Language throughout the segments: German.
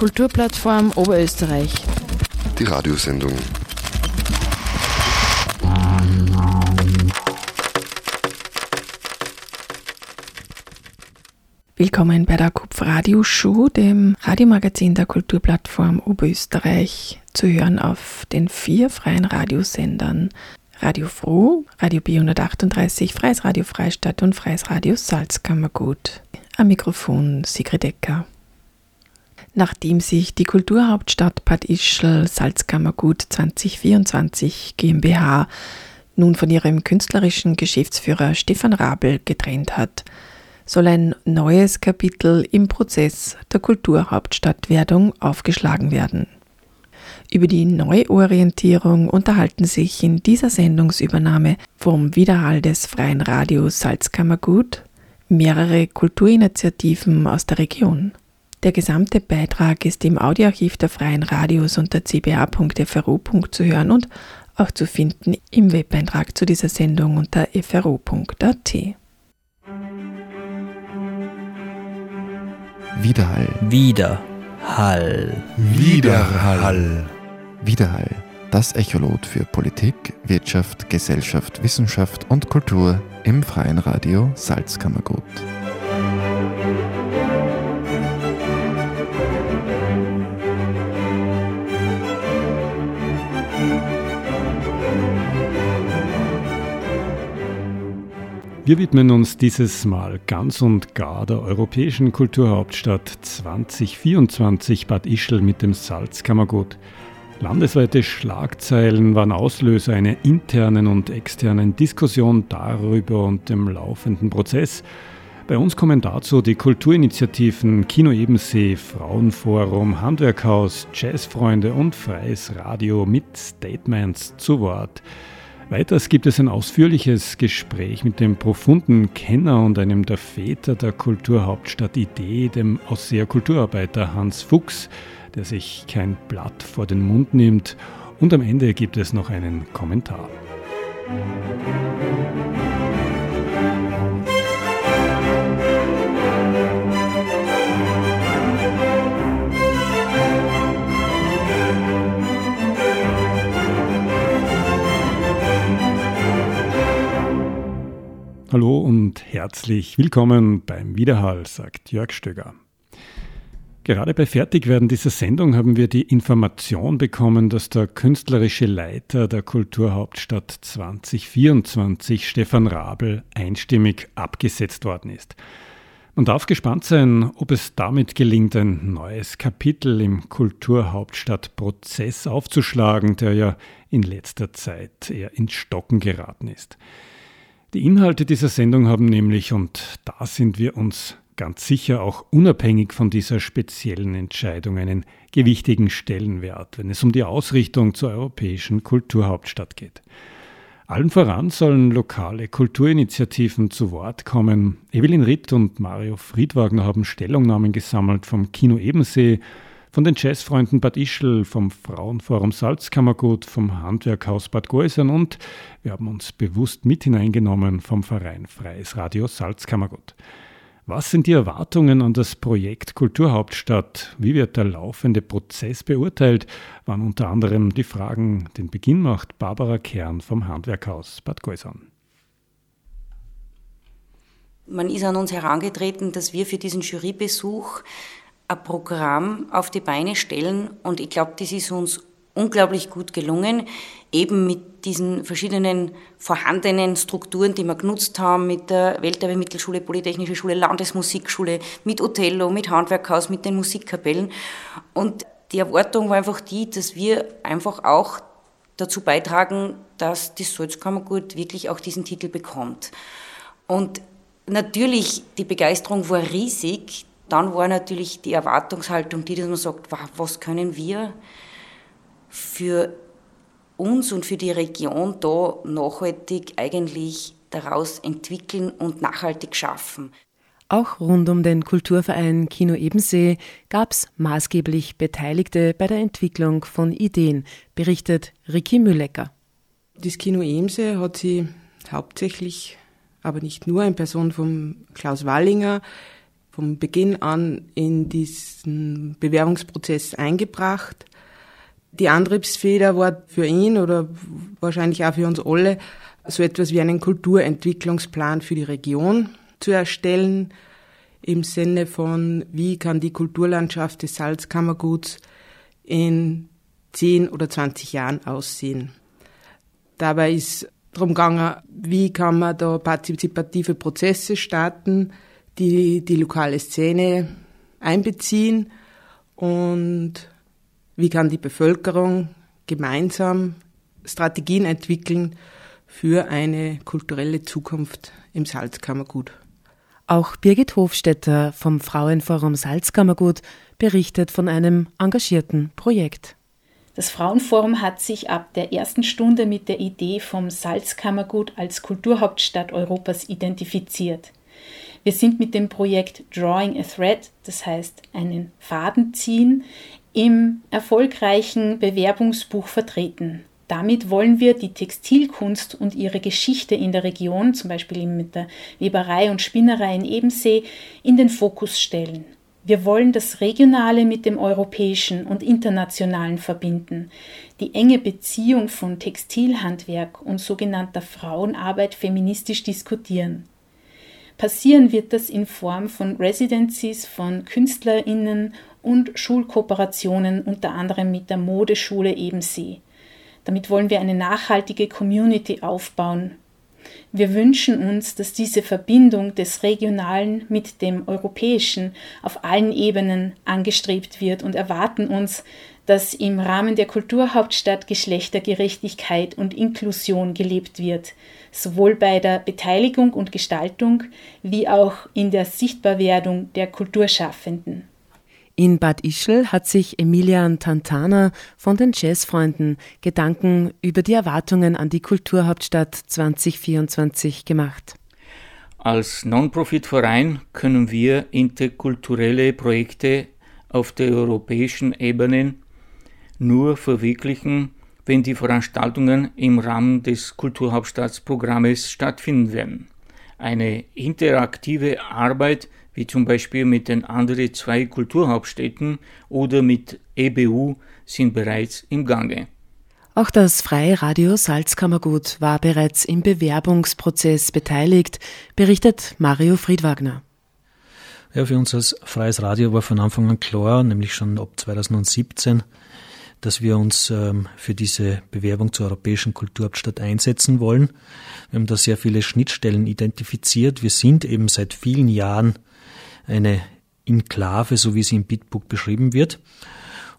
Kulturplattform Oberösterreich. Die Radiosendung. Willkommen bei der Kupf Radio Show, dem Radiomagazin der Kulturplattform Oberösterreich, zu hören auf den vier freien Radiosendern Radio Froh, Radio B138, Freies Radio Freistadt und Freies Radio Salzkammergut. Am Mikrofon Sigrid Ecker. Nachdem sich die Kulturhauptstadt Bad Ischl Salzkammergut 2024 GmbH nun von ihrem künstlerischen Geschäftsführer Stefan Rabel getrennt hat, soll ein neues Kapitel im Prozess der Kulturhauptstadtwerdung aufgeschlagen werden. Über die Neuorientierung unterhalten sich in dieser Sendungsübernahme vom Widerhall des Freien Radios Salzkammergut mehrere Kulturinitiativen aus der Region. Der gesamte Beitrag ist im Audioarchiv der Freien Radios unter cba.fro. zu hören und auch zu finden im Webeintrag zu dieser Sendung unter fro.at. Widerhall. Widerhall. Widerhall. Widerhall. Das Echolot für Politik, Wirtschaft, Gesellschaft, Wissenschaft und Kultur im freien Radio Salzkammergut. Wir widmen uns dieses Mal ganz und gar der europäischen Kulturhauptstadt 2024 Bad Ischl mit dem Salzkammergut. Landesweite Schlagzeilen waren Auslöser einer internen und externen Diskussion darüber und dem laufenden Prozess. Bei uns kommen dazu die Kulturinitiativen Kino Ebensee, Frauenforum, Handwerkhaus, Jazzfreunde und Freies Radio mit Statements zu Wort. Weiters gibt es ein ausführliches Gespräch mit dem profunden Kenner und einem der Väter der Kulturhauptstadt Idee, dem Ausseher Kulturarbeiter Hans Fuchs, der sich kein Blatt vor den Mund nimmt. Und am Ende gibt es noch einen Kommentar. Hallo und herzlich willkommen beim Widerhall, sagt Jörg Stöger. Gerade bei Fertigwerden dieser Sendung haben wir die Information bekommen, dass der künstlerische Leiter der Kulturhauptstadt 2024, Stefan Rabel, einstimmig abgesetzt worden ist. Man darf gespannt sein, ob es damit gelingt, ein neues Kapitel im Kulturhauptstadtprozess aufzuschlagen, der ja in letzter Zeit eher ins Stocken geraten ist. Die Inhalte dieser Sendung haben nämlich, und da sind wir uns ganz sicher auch unabhängig von dieser speziellen Entscheidung, einen gewichtigen Stellenwert, wenn es um die Ausrichtung zur europäischen Kulturhauptstadt geht. Allen voran sollen lokale Kulturinitiativen zu Wort kommen. Evelyn Ritt und Mario Friedwagner haben Stellungnahmen gesammelt vom Kino Ebensee, von den Jazzfreunden Bad Ischl, vom Frauenforum Salzkammergut, vom Handwerkhaus Bad Geusern und wir haben uns bewusst mit hineingenommen vom Verein Freies Radio Salzkammergut. Was sind die Erwartungen an das Projekt Kulturhauptstadt? Wie wird der laufende Prozess beurteilt? Waren unter anderem die Fragen, den Beginn macht Barbara Kern vom Handwerkhaus Bad Geusern. Man ist an uns herangetreten, dass wir für diesen Jurybesuch ein Programm auf die Beine stellen und ich glaube, das ist uns unglaublich gut gelungen, eben mit diesen verschiedenen vorhandenen Strukturen, die wir genutzt haben, mit der Welterbe-Mittelschule, Polytechnische Schule, Landesmusikschule, mit Othello, mit Handwerkhaus, mit den Musikkapellen. Und die Erwartung war einfach die, dass wir einfach auch dazu beitragen, dass das Salzkammergut wirklich auch diesen Titel bekommt. Und natürlich, die Begeisterung war riesig, dann war natürlich die Erwartungshaltung die, dass man sagt, was können wir für uns und für die Region da nachhaltig eigentlich daraus entwickeln und nachhaltig schaffen. Auch rund um den Kulturverein Kino Ebensee gab es maßgeblich Beteiligte bei der Entwicklung von Ideen, berichtet Ricky Müllecker. Das Kino Ebensee hat sie hauptsächlich, aber nicht nur in Person von Klaus Wallinger, vom Beginn an in diesen Bewerbungsprozess eingebracht. Die Antriebsfeder war für ihn oder wahrscheinlich auch für uns alle so etwas wie einen Kulturentwicklungsplan für die Region zu erstellen, im Sinne von, wie kann die Kulturlandschaft des Salzkammerguts in 10 oder 20 Jahren aussehen. Dabei ist darum gegangen, wie kann man da partizipative Prozesse starten, die die lokale Szene einbeziehen und wie kann die Bevölkerung gemeinsam Strategien entwickeln für eine kulturelle Zukunft im Salzkammergut. Auch Birgit Hofstetter vom Frauenforum Salzkammergut berichtet von einem engagierten Projekt. Das Frauenforum hat sich ab der ersten Stunde mit der Idee vom Salzkammergut als Kulturhauptstadt Europas identifiziert. Wir sind mit dem Projekt Drawing a Thread, das heißt einen Faden ziehen, im erfolgreichen Bewerbungsbuch vertreten. Damit wollen wir die Textilkunst und ihre Geschichte in der Region, zum Beispiel mit der Weberei und Spinnerei in Ebensee, in den Fokus stellen. Wir wollen das Regionale mit dem Europäischen und Internationalen verbinden, die enge Beziehung von Textilhandwerk und sogenannter Frauenarbeit feministisch diskutieren. Passieren wird das in Form von Residencies von KünstlerInnen und Schulkooperationen, unter anderem mit der Modeschule Ebensee. Damit wollen wir eine nachhaltige Community aufbauen. Wir wünschen uns, dass diese Verbindung des Regionalen mit dem Europäischen auf allen Ebenen angestrebt wird und erwarten uns, dass im Rahmen der Kulturhauptstadt Geschlechtergerechtigkeit und Inklusion gelebt wird, sowohl bei der Beteiligung und Gestaltung wie auch in der Sichtbarwerdung der Kulturschaffenden. In Bad Ischl hat sich Emilian Tantana von den Jazzfreunden Gedanken über die Erwartungen an die Kulturhauptstadt 2024 gemacht. Als Non-Profit-Verein können wir interkulturelle Projekte auf der europäischen Ebene nur verwirklichen, wenn die Veranstaltungen im Rahmen des Kulturhauptstadtprogrammes stattfinden werden. Eine interaktive Arbeit wie zum Beispiel mit den anderen zwei Kulturhauptstädten oder mit EBU, sind bereits im Gange. Auch das Freie Radio Salzkammergut war bereits im Bewerbungsprozess beteiligt, berichtet Mario Friedwagner. Ja, für uns als freies Radio war von Anfang an klar, nämlich schon ab 2017, dass wir uns ähm, für diese Bewerbung zur Europäischen Kulturhauptstadt einsetzen wollen. Wir haben da sehr viele Schnittstellen identifiziert. Wir sind eben seit vielen Jahren eine Enklave, so wie sie im Bitbook beschrieben wird.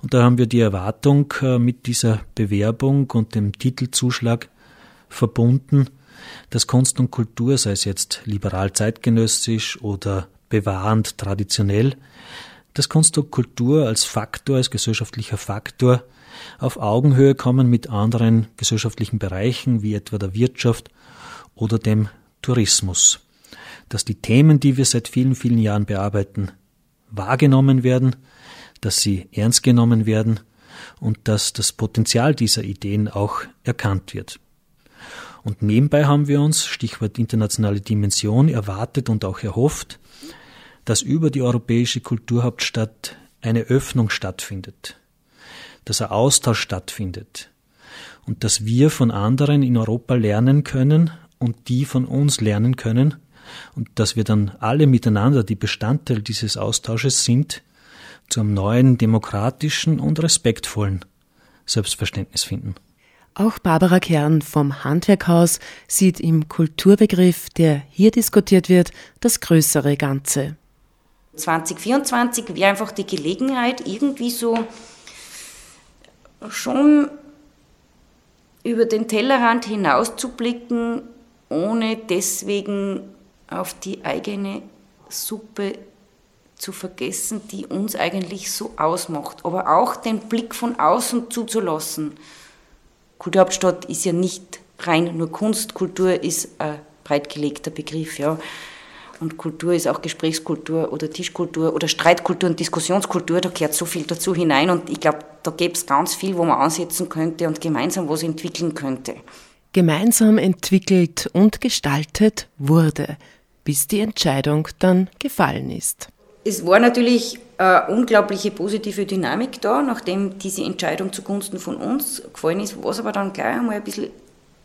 Und da haben wir die Erwartung äh, mit dieser Bewerbung und dem Titelzuschlag verbunden, dass Kunst und Kultur, sei es jetzt liberal zeitgenössisch oder bewahrend traditionell, dass Kunst und Kultur als Faktor, als gesellschaftlicher Faktor auf Augenhöhe kommen mit anderen gesellschaftlichen Bereichen, wie etwa der Wirtschaft oder dem Tourismus dass die Themen, die wir seit vielen, vielen Jahren bearbeiten, wahrgenommen werden, dass sie ernst genommen werden und dass das Potenzial dieser Ideen auch erkannt wird. Und nebenbei haben wir uns, Stichwort internationale Dimension, erwartet und auch erhofft, dass über die europäische Kulturhauptstadt eine Öffnung stattfindet, dass ein Austausch stattfindet und dass wir von anderen in Europa lernen können und die von uns lernen können und dass wir dann alle miteinander, die Bestandteil dieses Austausches sind, zu einem neuen, demokratischen und respektvollen Selbstverständnis finden. Auch Barbara Kern vom Handwerkhaus sieht im Kulturbegriff, der hier diskutiert wird, das größere Ganze. 2024 wäre einfach die Gelegenheit, irgendwie so schon über den Tellerrand hinauszublicken, ohne deswegen auf die eigene Suppe zu vergessen, die uns eigentlich so ausmacht. Aber auch den Blick von außen zuzulassen. Kulturhauptstadt ist ja nicht rein nur Kunst, Kultur ist ein breitgelegter Begriff. Ja. Und Kultur ist auch Gesprächskultur oder Tischkultur oder Streitkultur und Diskussionskultur. Da gehört so viel dazu hinein. Und ich glaube, da gäbe es ganz viel, wo man ansetzen könnte und gemeinsam was entwickeln könnte. Gemeinsam entwickelt und gestaltet wurde bis die Entscheidung dann gefallen ist. Es war natürlich eine unglaubliche positive Dynamik da, nachdem diese Entscheidung zugunsten von uns gefallen ist, was aber dann gleich einmal ein bisschen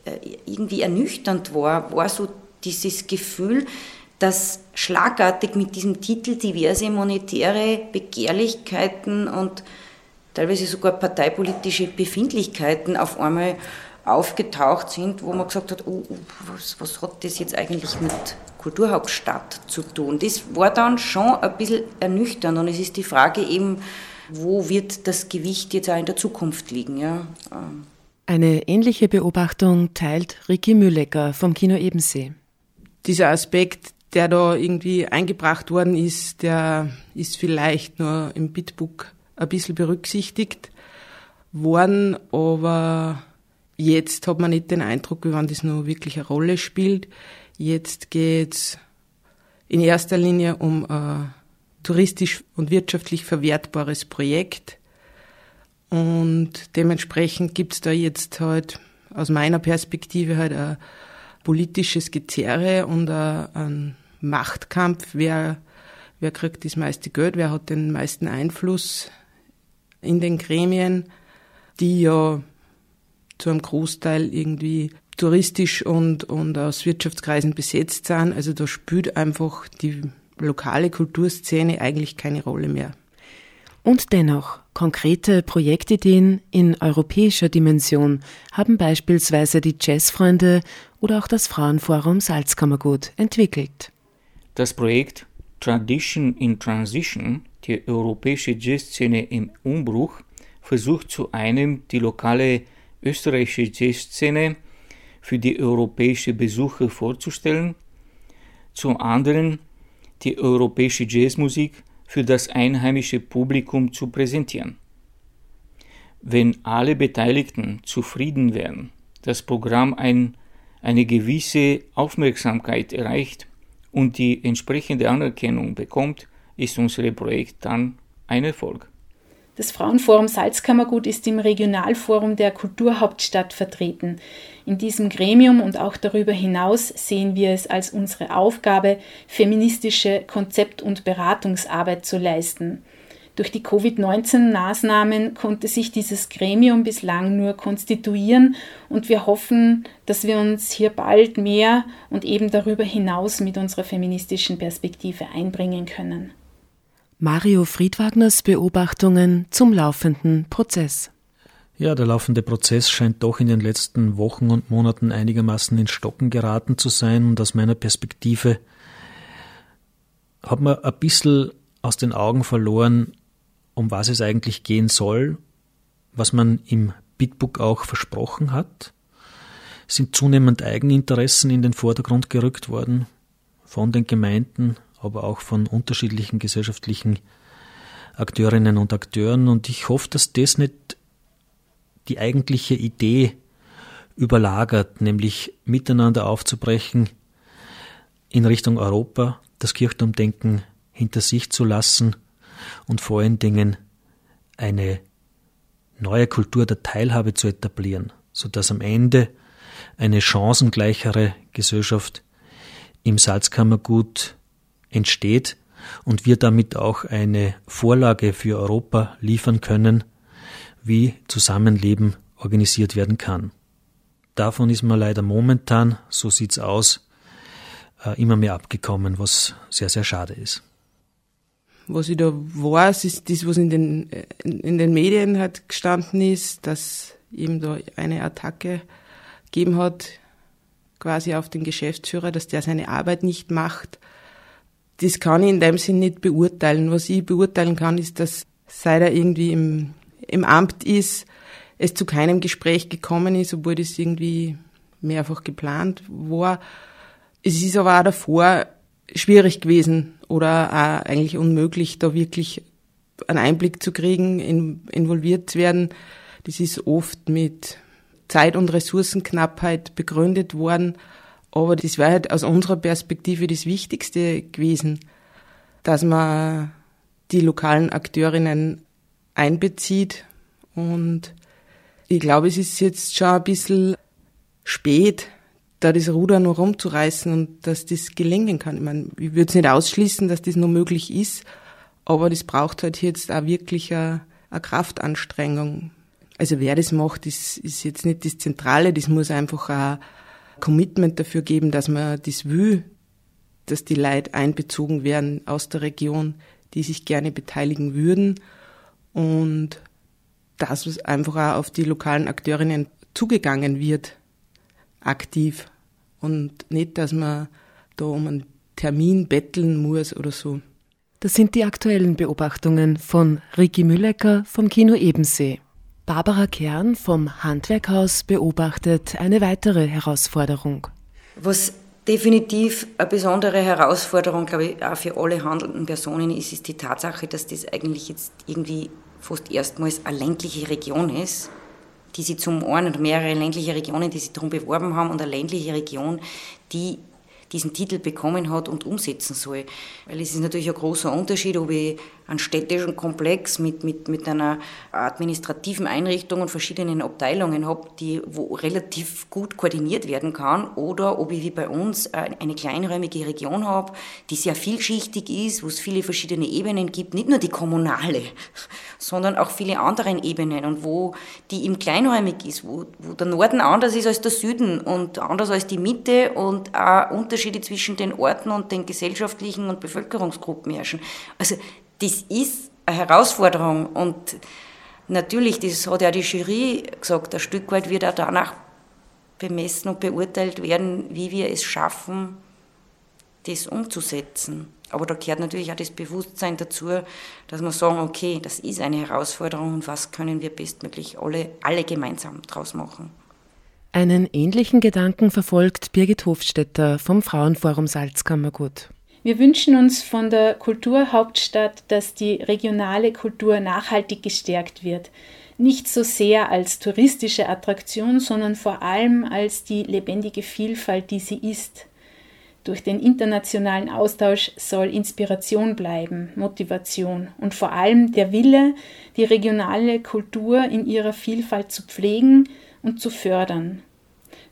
äh, irgendwie ernüchternd war, war so dieses Gefühl, dass schlagartig mit diesem Titel diverse monetäre Begehrlichkeiten und teilweise sogar parteipolitische Befindlichkeiten auf einmal aufgetaucht sind, wo man gesagt hat, oh, oh, was, was hat das jetzt eigentlich mit Kulturhauptstadt zu tun? Das war dann schon ein bisschen ernüchternd und es ist die Frage eben, wo wird das Gewicht jetzt auch in der Zukunft liegen? Ja? Eine ähnliche Beobachtung teilt Ricky Müllecker vom Kino Ebensee. Dieser Aspekt, der da irgendwie eingebracht worden ist, der ist vielleicht nur im Bitbook ein bisschen berücksichtigt worden, aber jetzt hat man nicht den Eindruck, wie wenn das nur wirklich eine Rolle spielt. Jetzt geht's in erster Linie um ein touristisch und wirtschaftlich verwertbares Projekt. Und dementsprechend gibt's da jetzt halt aus meiner Perspektive halt ein politisches Gezerre und ein Machtkampf, wer, wer kriegt das meiste Geld, wer hat den meisten Einfluss in den Gremien, die ja zu einem Großteil irgendwie touristisch und, und aus Wirtschaftskreisen besetzt sind. Also da spielt einfach die lokale Kulturszene eigentlich keine Rolle mehr. Und dennoch, konkrete Projektideen in europäischer Dimension haben beispielsweise die Jazzfreunde oder auch das Frauenforum Salzkammergut entwickelt. Das Projekt Tradition in Transition, die europäische Jazzszene im Umbruch, versucht zu einem die lokale österreichische Jazzszene für die europäische Besucher vorzustellen, zum anderen die europäische Jazzmusik für das einheimische Publikum zu präsentieren. Wenn alle Beteiligten zufrieden wären, das Programm ein, eine gewisse Aufmerksamkeit erreicht und die entsprechende Anerkennung bekommt, ist unser Projekt dann ein Erfolg. Das Frauenforum Salzkammergut ist im Regionalforum der Kulturhauptstadt vertreten. In diesem Gremium und auch darüber hinaus sehen wir es als unsere Aufgabe, feministische Konzept- und Beratungsarbeit zu leisten. Durch die Covid-19-Maßnahmen konnte sich dieses Gremium bislang nur konstituieren und wir hoffen, dass wir uns hier bald mehr und eben darüber hinaus mit unserer feministischen Perspektive einbringen können. Mario Friedwagners Beobachtungen zum laufenden Prozess. Ja, der laufende Prozess scheint doch in den letzten Wochen und Monaten einigermaßen in Stocken geraten zu sein und aus meiner Perspektive hat man ein bisschen aus den Augen verloren, um was es eigentlich gehen soll, was man im Bitbook auch versprochen hat. Sind zunehmend Eigeninteressen in den Vordergrund gerückt worden von den Gemeinden, aber auch von unterschiedlichen gesellschaftlichen Akteurinnen und Akteuren. Und ich hoffe, dass das nicht die eigentliche Idee überlagert, nämlich miteinander aufzubrechen in Richtung Europa, das Kirchturmdenken hinter sich zu lassen und vor allen Dingen eine neue Kultur der Teilhabe zu etablieren, sodass am Ende eine chancengleichere Gesellschaft im Salzkammergut entsteht und wir damit auch eine Vorlage für Europa liefern können, wie Zusammenleben organisiert werden kann. Davon ist man leider momentan, so sieht's aus, äh, immer mehr abgekommen, was sehr, sehr schade ist. Was ich da weiß, ist das, was in den, in den Medien halt gestanden ist, dass eben da eine Attacke gegeben hat, quasi auf den Geschäftsführer, dass der seine Arbeit nicht macht das kann ich in dem Sinn nicht beurteilen. Was ich beurteilen kann, ist, dass seit er irgendwie im, im Amt ist, es zu keinem Gespräch gekommen ist, obwohl das irgendwie mehrfach geplant war. Es ist aber auch davor schwierig gewesen oder auch eigentlich unmöglich, da wirklich einen Einblick zu kriegen, in, involviert zu werden. Das ist oft mit Zeit- und Ressourcenknappheit begründet worden. Aber das wäre halt aus unserer Perspektive das Wichtigste gewesen, dass man die lokalen Akteurinnen einbezieht. Und ich glaube, es ist jetzt schon ein bisschen spät, da das Ruder noch rumzureißen und dass das gelingen kann. Ich meine, ich würde es nicht ausschließen, dass das noch möglich ist, Aber das braucht halt jetzt auch wirklich eine, eine Kraftanstrengung. Also wer das macht, ist, ist jetzt nicht das Zentrale, das muss einfach ein Commitment dafür geben, dass man das will, dass die Leute einbezogen werden aus der Region, die sich gerne beteiligen würden und dass einfach auch auf die lokalen Akteurinnen zugegangen wird, aktiv und nicht, dass man da um einen Termin betteln muss oder so. Das sind die aktuellen Beobachtungen von Ricky Müllecker vom Kino Ebensee. Barbara Kern vom Handwerkhaus beobachtet eine weitere Herausforderung. Was definitiv eine besondere Herausforderung, glaube ich, auch für alle handelnden Personen ist, ist die Tatsache, dass das eigentlich jetzt irgendwie fast erstmals eine ländliche Region ist, die sie zum einen oder mehrere ländliche Regionen, die sich darum beworben haben und eine ländliche Region, die diesen Titel bekommen hat und umsetzen soll. Weil es ist natürlich ein großer Unterschied, ob ich einen städtischen Komplex mit, mit, mit einer administrativen Einrichtung und verschiedenen Abteilungen habe, die wo relativ gut koordiniert werden kann, oder ob ich wie bei uns eine kleinräumige Region habe, die sehr vielschichtig ist, wo es viele verschiedene Ebenen gibt, nicht nur die kommunale, sondern auch viele andere Ebenen und wo die im kleinräumig ist, wo, wo der Norden anders ist als der Süden und anders als die Mitte und auch Unterschiede zwischen den Orten und den gesellschaftlichen und Bevölkerungsgruppen herrschen. Also das ist eine Herausforderung und natürlich, das hat ja die Jury gesagt, ein Stück weit wird auch danach bemessen und beurteilt werden, wie wir es schaffen, das umzusetzen. Aber da gehört natürlich auch das Bewusstsein dazu, dass wir sagen, okay, das ist eine Herausforderung und was können wir bestmöglich alle, alle gemeinsam draus machen. Einen ähnlichen Gedanken verfolgt Birgit Hofstetter vom Frauenforum Salzkammergut. Wir wünschen uns von der Kulturhauptstadt, dass die regionale Kultur nachhaltig gestärkt wird. Nicht so sehr als touristische Attraktion, sondern vor allem als die lebendige Vielfalt, die sie ist. Durch den internationalen Austausch soll Inspiration bleiben, Motivation und vor allem der Wille, die regionale Kultur in ihrer Vielfalt zu pflegen und zu fördern.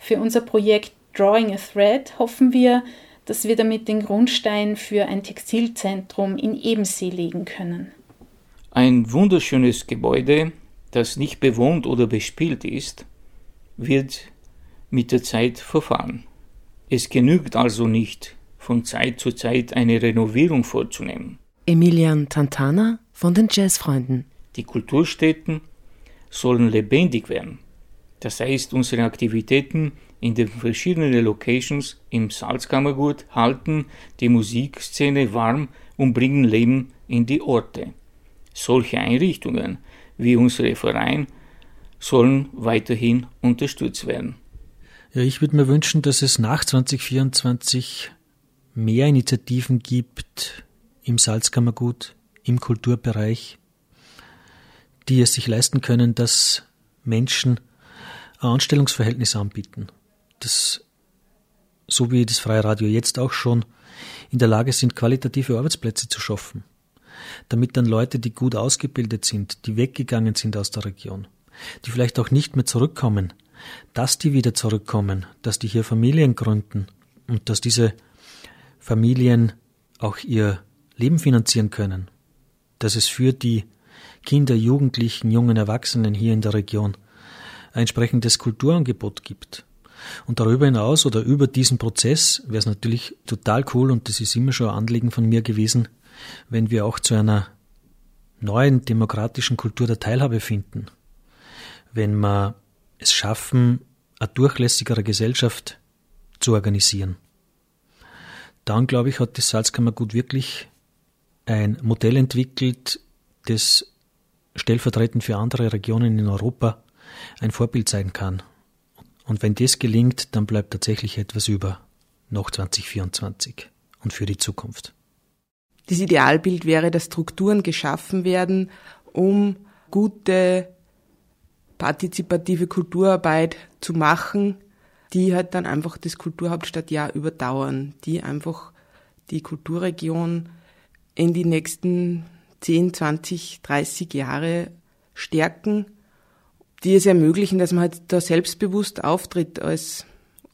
Für unser Projekt Drawing a Thread hoffen wir, dass wir damit den Grundstein für ein Textilzentrum in Ebensee legen können. Ein wunderschönes Gebäude, das nicht bewohnt oder bespielt ist, wird mit der Zeit verfahren. Es genügt also nicht, von Zeit zu Zeit eine Renovierung vorzunehmen. Emilian Tantana von den Jazzfreunden. Die Kulturstätten sollen lebendig werden. Das heißt, unsere Aktivitäten in den verschiedenen Locations im Salzkammergut halten die Musikszene warm und bringen Leben in die Orte. Solche Einrichtungen wie unser Verein sollen weiterhin unterstützt werden. Ja, ich würde mir wünschen, dass es nach 2024 mehr Initiativen gibt im Salzkammergut, im Kulturbereich, die es sich leisten können, dass Menschen ein Anstellungsverhältnis anbieten das, so wie das Freie Radio jetzt auch schon, in der Lage sind, qualitative Arbeitsplätze zu schaffen. Damit dann Leute, die gut ausgebildet sind, die weggegangen sind aus der Region, die vielleicht auch nicht mehr zurückkommen, dass die wieder zurückkommen, dass die hier Familien gründen und dass diese Familien auch ihr Leben finanzieren können, dass es für die Kinder, Jugendlichen, jungen Erwachsenen hier in der Region ein entsprechendes Kulturangebot gibt, und darüber hinaus oder über diesen Prozess wäre es natürlich total cool und das ist immer schon ein Anliegen von mir gewesen, wenn wir auch zu einer neuen demokratischen Kultur der Teilhabe finden. Wenn wir es schaffen, eine durchlässigere Gesellschaft zu organisieren. Dann, glaube ich, hat das Salzkammergut wirklich ein Modell entwickelt, das stellvertretend für andere Regionen in Europa ein Vorbild sein kann und wenn das gelingt, dann bleibt tatsächlich etwas über noch 2024 und für die Zukunft. Das Idealbild wäre, dass Strukturen geschaffen werden, um gute partizipative Kulturarbeit zu machen, die halt dann einfach das Kulturhauptstadtjahr überdauern, die einfach die Kulturregion in die nächsten 10, 20, 30 Jahre stärken die es ermöglichen, dass man halt da selbstbewusst auftritt als,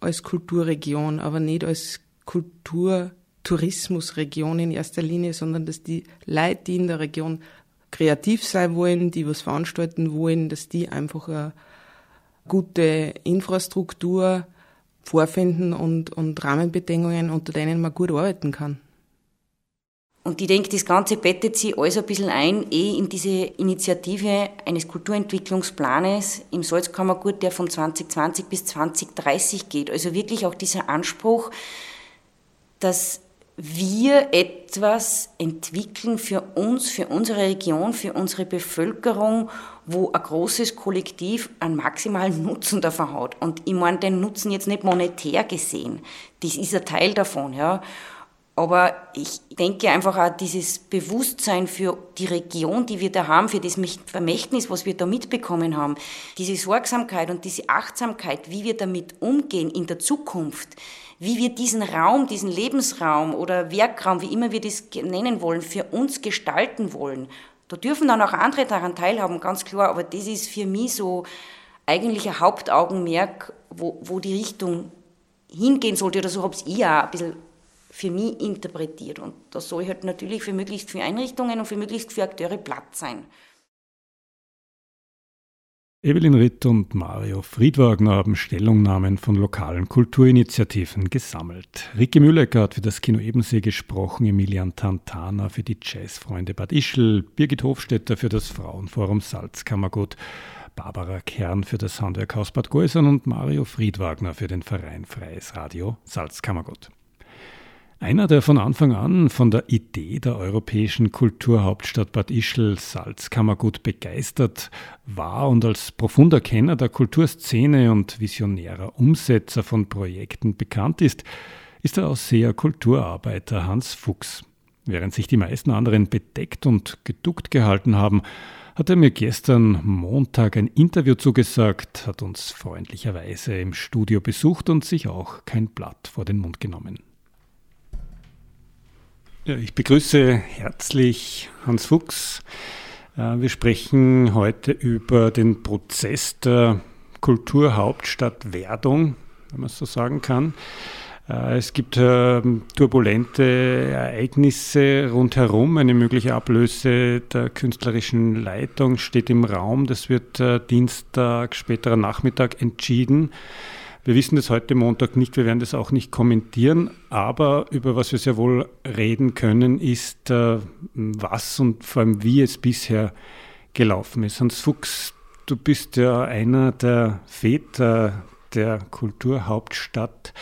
als Kulturregion, aber nicht als Kultur Tourismusregion in erster Linie, sondern dass die Leute, die in der Region kreativ sein wollen, die was veranstalten wollen, dass die einfach eine gute Infrastruktur vorfinden und, und Rahmenbedingungen, unter denen man gut arbeiten kann. Und ich denke, das Ganze bettet sich alles ein bisschen ein, eh in diese Initiative eines Kulturentwicklungsplanes im Salzkammergut, der von 2020 bis 2030 geht. Also wirklich auch dieser Anspruch, dass wir etwas entwickeln für uns, für unsere Region, für unsere Bevölkerung, wo ein großes Kollektiv einen maximalen Nutzen davon hat. Und ich meine den Nutzen jetzt nicht monetär gesehen. Das ist ein Teil davon, ja. Aber ich denke einfach auch dieses Bewusstsein für die Region, die wir da haben, für das Vermächtnis, was wir da mitbekommen haben, diese Sorgsamkeit und diese Achtsamkeit, wie wir damit umgehen in der Zukunft, wie wir diesen Raum, diesen Lebensraum oder Werkraum, wie immer wir das nennen wollen, für uns gestalten wollen. Da dürfen dann auch andere daran teilhaben, ganz klar, aber das ist für mich so eigentlich ein Hauptaugenmerk, wo, wo die Richtung hingehen sollte, oder so habe ich auch ein bisschen für mich interpretiert. Und das soll halt natürlich für möglichst viele Einrichtungen und für möglichst viele Akteure Platz sein. Evelyn Ritt und Mario Friedwagner haben Stellungnahmen von lokalen Kulturinitiativen gesammelt. Ricke Müllecker hat für das Kino Ebensee gesprochen, Emilian Tantana für die Jazzfreunde Bad Ischl, Birgit Hofstetter für das Frauenforum Salzkammergut, Barbara Kern für das Handwerkhaus Bad Geusern und Mario Friedwagner für den Verein Freies Radio Salzkammergut. Einer, der von Anfang an von der Idee der europäischen Kulturhauptstadt Bad Ischl Salzkammergut begeistert war und als profunder Kenner der Kulturszene und visionärer Umsetzer von Projekten bekannt ist, ist der Ausseher Kulturarbeiter Hans Fuchs. Während sich die meisten anderen bedeckt und geduckt gehalten haben, hat er mir gestern Montag ein Interview zugesagt, hat uns freundlicherweise im Studio besucht und sich auch kein Blatt vor den Mund genommen. Ich begrüße herzlich Hans Fuchs. Äh, wir sprechen heute über den Prozess der Kulturhauptstadtwerdung, wenn man es so sagen kann. Äh, es gibt ähm, turbulente Ereignisse rundherum. Eine mögliche Ablöse der künstlerischen Leitung steht im Raum. Das wird äh, Dienstag, späterer Nachmittag entschieden. Wir wissen das heute Montag nicht, wir werden das auch nicht kommentieren, aber über was wir sehr wohl reden können, ist, äh, was und vor allem wie es bisher gelaufen ist. Hans Fuchs, du bist ja einer der Väter der Kulturhauptstadt.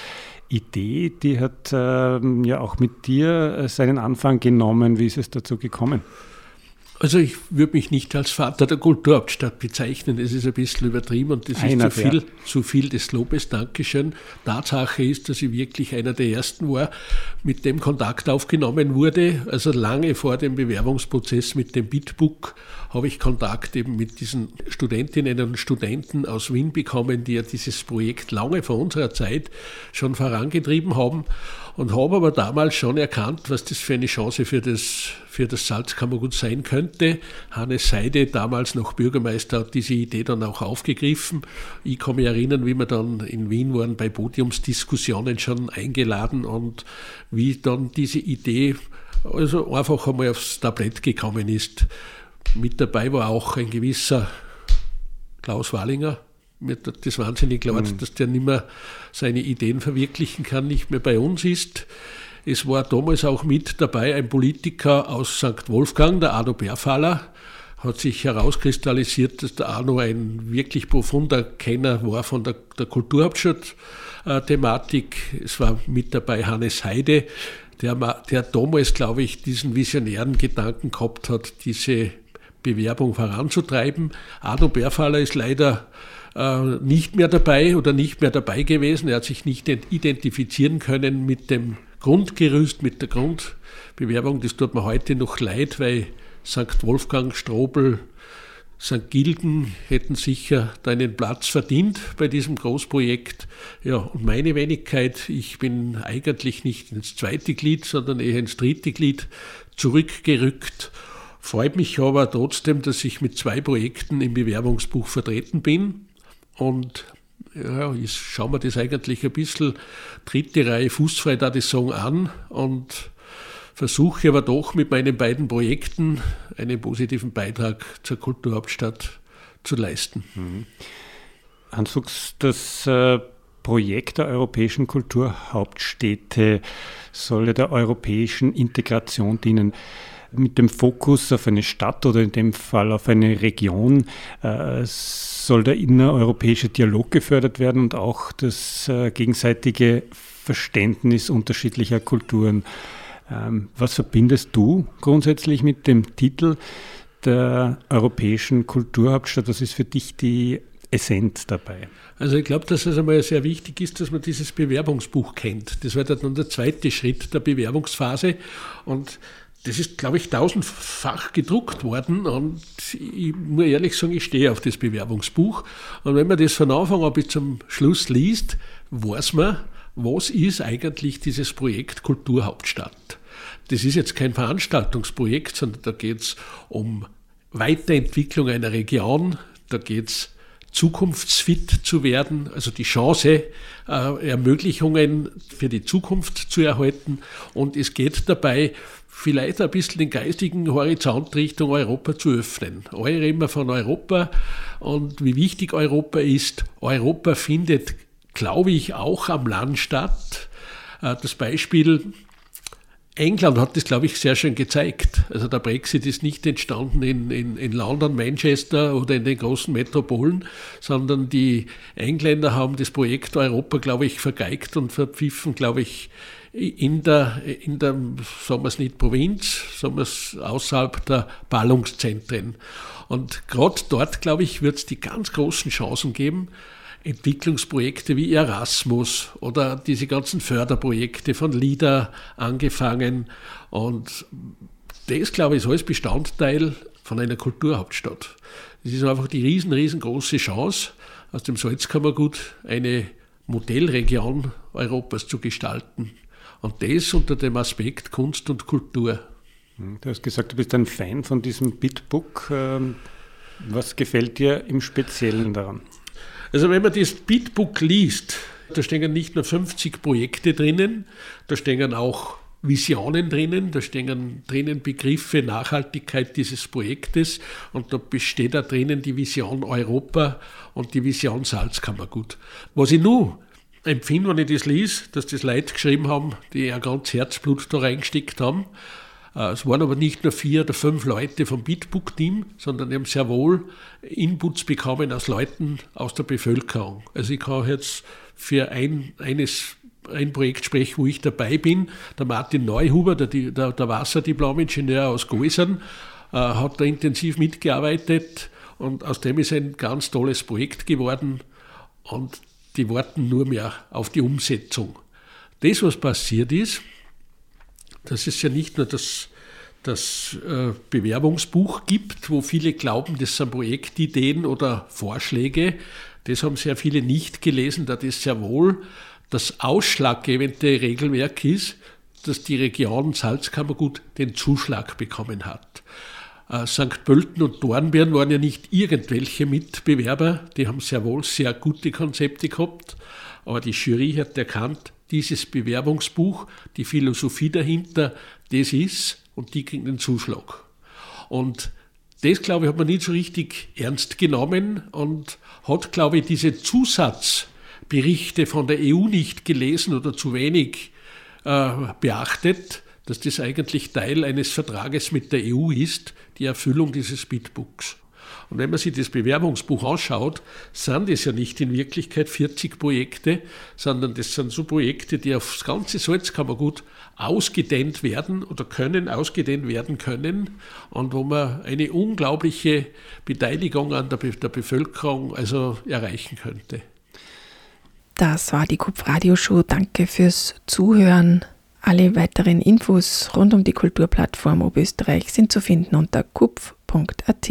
Idee, die hat ähm, ja auch mit dir äh, seinen Anfang genommen. Wie ist es dazu gekommen? Also ich würde mich nicht als Vater der Kulturhauptstadt bezeichnen. Es ist ein bisschen übertrieben und das einer ist zu viel, zu viel des Lobes. Dankeschön. Tatsache ist, dass ich wirklich einer der ersten war, mit dem Kontakt aufgenommen wurde. Also lange vor dem Bewerbungsprozess mit dem Bitbook habe ich Kontakt eben mit diesen Studentinnen und Studenten aus Wien bekommen, die ja dieses Projekt lange vor unserer Zeit schon vorangetrieben haben und habe aber damals schon erkannt, was das für eine Chance für das, für das Salzkammergut sein könnte. Hannes Seide, damals noch Bürgermeister, hat diese Idee dann auch aufgegriffen. Ich kann mich erinnern, wie wir dann in Wien waren, bei Podiumsdiskussionen schon eingeladen und wie dann diese Idee also einfach einmal aufs Tablett gekommen ist. Mit dabei war auch ein gewisser Klaus Wallinger. Mir tut das wahnsinnig leid, mhm. dass der nicht mehr seine Ideen verwirklichen kann, nicht mehr bei uns ist. Es war damals auch mit dabei ein Politiker aus St. Wolfgang, der Arno Bärfaller. Hat sich herauskristallisiert, dass der Arno ein wirklich profunder Kenner war von der, der Kulturhauptstadt-Thematik. Es war mit dabei Hannes Heide, der, der damals, glaube ich, diesen visionären Gedanken gehabt hat, diese Bewerbung voranzutreiben. Arno Bärfaller ist leider äh, nicht mehr dabei oder nicht mehr dabei gewesen. Er hat sich nicht identifizieren können mit dem Grundgerüst, mit der Grundbewerbung. Das tut mir heute noch leid, weil St. Wolfgang, Strobel, St. Gilgen hätten sicher deinen Platz verdient bei diesem Großprojekt. Ja, und meine Wenigkeit, ich bin eigentlich nicht ins zweite Glied, sondern eher ins dritte Glied zurückgerückt Freut mich aber trotzdem, dass ich mit zwei Projekten im Bewerbungsbuch vertreten bin. Und ja, ich schaue mir das eigentlich ein bisschen dritte Reihe fußfrei da die Song an und versuche aber doch mit meinen beiden Projekten einen positiven Beitrag zur Kulturhauptstadt zu leisten. Mhm. Hans Fuchs, das äh, Projekt der europäischen Kulturhauptstädte soll der europäischen Integration dienen mit dem Fokus auf eine Stadt oder in dem Fall auf eine Region äh, soll der innereuropäische Dialog gefördert werden und auch das äh, gegenseitige Verständnis unterschiedlicher Kulturen. Ähm, was verbindest du grundsätzlich mit dem Titel der europäischen Kulturhauptstadt? Was ist für dich die Essenz dabei? Also ich glaube, dass es einmal sehr wichtig ist, dass man dieses Bewerbungsbuch kennt. Das war dann der zweite Schritt der Bewerbungsphase. Und das ist, glaube ich, tausendfach gedruckt worden und ich muss ehrlich sagen, ich stehe auf das Bewerbungsbuch. Und wenn man das von Anfang an bis zum Schluss liest, weiß man, was ist eigentlich dieses Projekt Kulturhauptstadt. Das ist jetzt kein Veranstaltungsprojekt, sondern da geht es um Weiterentwicklung einer Region, da geht es zukunftsfit zu werden, also die Chance, äh, Ermöglichungen für die Zukunft zu erhalten. Und es geht dabei vielleicht ein bisschen den geistigen Horizont Richtung Europa zu öffnen. Alle reden von Europa und wie wichtig Europa ist. Europa findet, glaube ich, auch am Land statt. Äh, das Beispiel England hat das, glaube ich, sehr schön gezeigt. Also der Brexit ist nicht entstanden in, in, in London, Manchester oder in den großen Metropolen, sondern die Engländer haben das Projekt Europa, glaube ich, vergeigt und verpfiffen, glaube ich, in der, in der, sagen wir es nicht Provinz, sagen wir es außerhalb der Ballungszentren. Und gerade dort, glaube ich, wird es die ganz großen Chancen geben, Entwicklungsprojekte wie Erasmus oder diese ganzen Förderprojekte von LIDA angefangen. Und das, glaube ich, ist alles Bestandteil von einer Kulturhauptstadt. Es ist einfach die riesen, riesengroße Chance, aus dem Salzkammergut eine Modellregion Europas zu gestalten. Und das unter dem Aspekt Kunst und Kultur. Hm, du hast gesagt, du bist ein Fan von diesem Bitbook. Ähm, was gefällt dir im Speziellen daran? Also wenn man das Bitbook liest, da stehen nicht nur 50 Projekte drinnen, da stehen auch Visionen drinnen, da stehen drinnen Begriffe Nachhaltigkeit dieses Projektes und da besteht da drinnen die Vision Europa und die Vision Salzkammergut. Was ich nur empfinde, wenn ich das lese, dass das Leute geschrieben haben, die ja ganz Herzblut da reingesteckt haben. Äh, es waren aber nicht nur vier oder fünf Leute vom Bitbook-Team, sondern die haben sehr wohl Inputs bekommen aus Leuten aus der Bevölkerung. Also ich kann jetzt für ein, eines ein Projekt sprechen, wo ich dabei bin. Der Martin Neuhuber, der, der, der Wasserdiplom-Ingenieur aus Goisern, äh, hat da intensiv mitgearbeitet und aus dem ist ein ganz tolles Projekt geworden. Und die warten nur mehr auf die Umsetzung. Das, was passiert ist, dass es ja nicht nur das, das äh, Bewerbungsbuch gibt, wo viele glauben, das sind Projektideen oder Vorschläge. Das haben sehr viele nicht gelesen, da das sehr wohl das ausschlaggebende Regelwerk ist, dass die Region Salzkammergut den Zuschlag bekommen hat. Äh, St. Pölten und Dornbirn waren ja nicht irgendwelche Mitbewerber, die haben sehr wohl sehr gute Konzepte gehabt, aber die Jury hat erkannt, dieses Bewerbungsbuch, die Philosophie dahinter, das ist und die kriegen den Zuschlag. Und das, glaube ich, hat man nicht so richtig ernst genommen und hat, glaube ich, diese Zusatzberichte von der EU nicht gelesen oder zu wenig äh, beachtet, dass das eigentlich Teil eines Vertrages mit der EU ist, die Erfüllung dieses Bitbooks. Und wenn man sich das Bewerbungsbuch anschaut, sind es ja nicht in Wirklichkeit 40 Projekte, sondern das sind so Projekte, die aufs ganze Salzkammergut ausgedehnt werden oder können, ausgedehnt werden können und wo man eine unglaubliche Beteiligung an der, der Bevölkerung also erreichen könnte. Das war die Kupf-Radio-Show. Danke fürs Zuhören. Alle weiteren Infos rund um die Kulturplattform Oberösterreich sind zu finden unter kupf.at.